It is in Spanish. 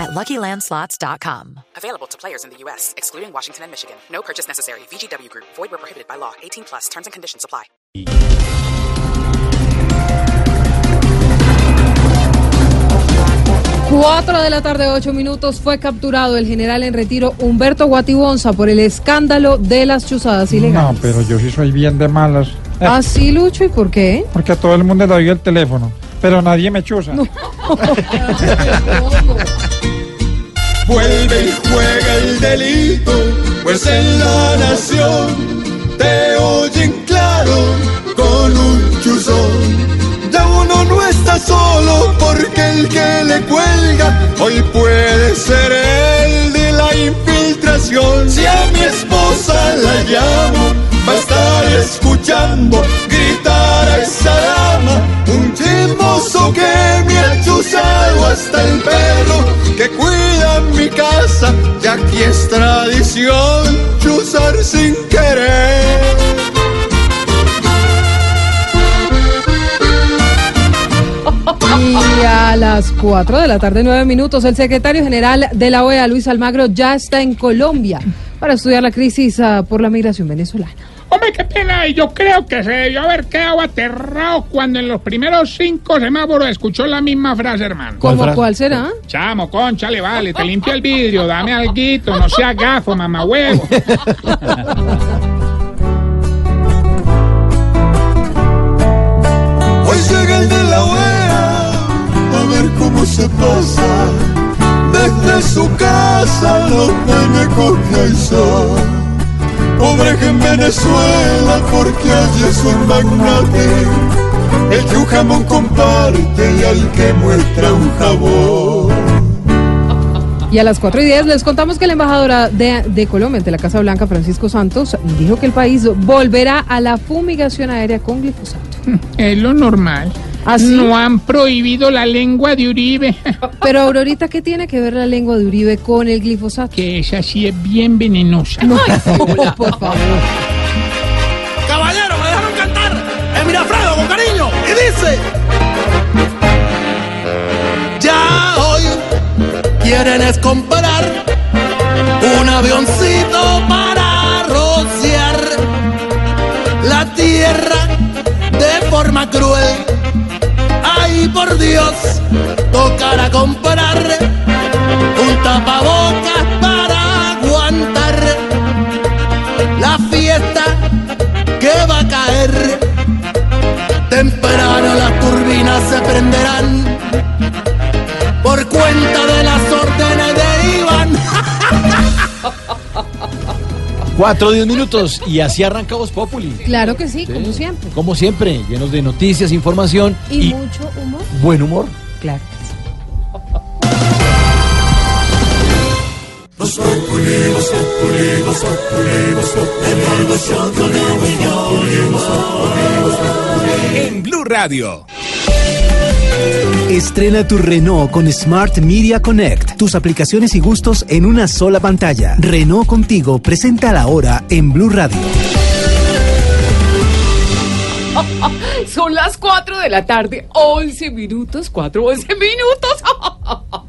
at LuckyLandSlots.com. Available to players in the U.S., excluding Washington and Michigan. No purchase necessary. VGW Group. Void where prohibited by law. 18 plus. Terms and conditions apply. Cuatro de la tarde, ocho minutos, fue capturado el general en retiro Humberto Guatibonza por el escándalo de las chuzadas No, ilegales. pero yo sí soy bien de malas. Eh, ¿Ah, sí, Lucho? ¿Y por qué? Porque a todo el mundo le doy el teléfono. Pero nadie me chusa. Vuelve y juega el delito, pues en la nación te oyen claro con un chuzón. Ya uno no está solo porque el que le cuelga hoy puede ser el de la infiltración. Si a mi esposa la llamo, va a estar escuchando gritar a esa dama. Un chismoso que me ha chuzado hasta el Y es tradición chuzar sin querer. Y a las cuatro de la tarde, nueve minutos, el secretario general de la OEA, Luis Almagro, ya está en Colombia para estudiar la crisis ah, por la migración venezolana. Hombre, qué pena, y yo creo que se debió haber quedado aterrado cuando en los primeros cinco semáforos escuchó la misma frase, hermano. ¿Cómo cuál será? Chamo, conchale, vale, te limpia el vidrio, dame alguito, no sea gafo, mamá huevo. Hoy llega el de la OEA a ver cómo se pasa. Desde su casa los nenes con el sol. Pobre que en Venezuela porque allí es un magnate. El que un jamón comparte y al que muestra un jabón. Y a las cuatro y diez les contamos que la embajadora de, de Colombia ante la Casa Blanca, Francisco Santos, dijo que el país volverá a la fumigación aérea con glifosato. Es lo normal. ¿Ah, sí? No han prohibido la lengua de Uribe, Pero Aurorita, ¿qué tiene que ver la lengua de Uribe con el glifosato? que esa sí es bien venenosa. por favor. Caballero, me dejaron cantar el Mirafredo con cariño y dice Ya hoy quieren es comprar un avioncito para rociar la tierra de forma cruel. Por Dios, tocará comprar un tapabocas para aguantar la fiesta que va a caer. Temprano las turbinas se prenderán por cuenta de 4 10 minutos y así arranca Voz Populi. Claro que sí, como siempre. Como siempre, llenos de noticias, información y, mucho humor. Buen humor. Claro. Voz Populi, En Blue Radio. Estrena tu Renault con Smart Media Connect. Tus aplicaciones y gustos en una sola pantalla. Renault contigo presenta la hora en Blue Radio. Son las 4 de la tarde, 11 minutos, 4, 11 minutos.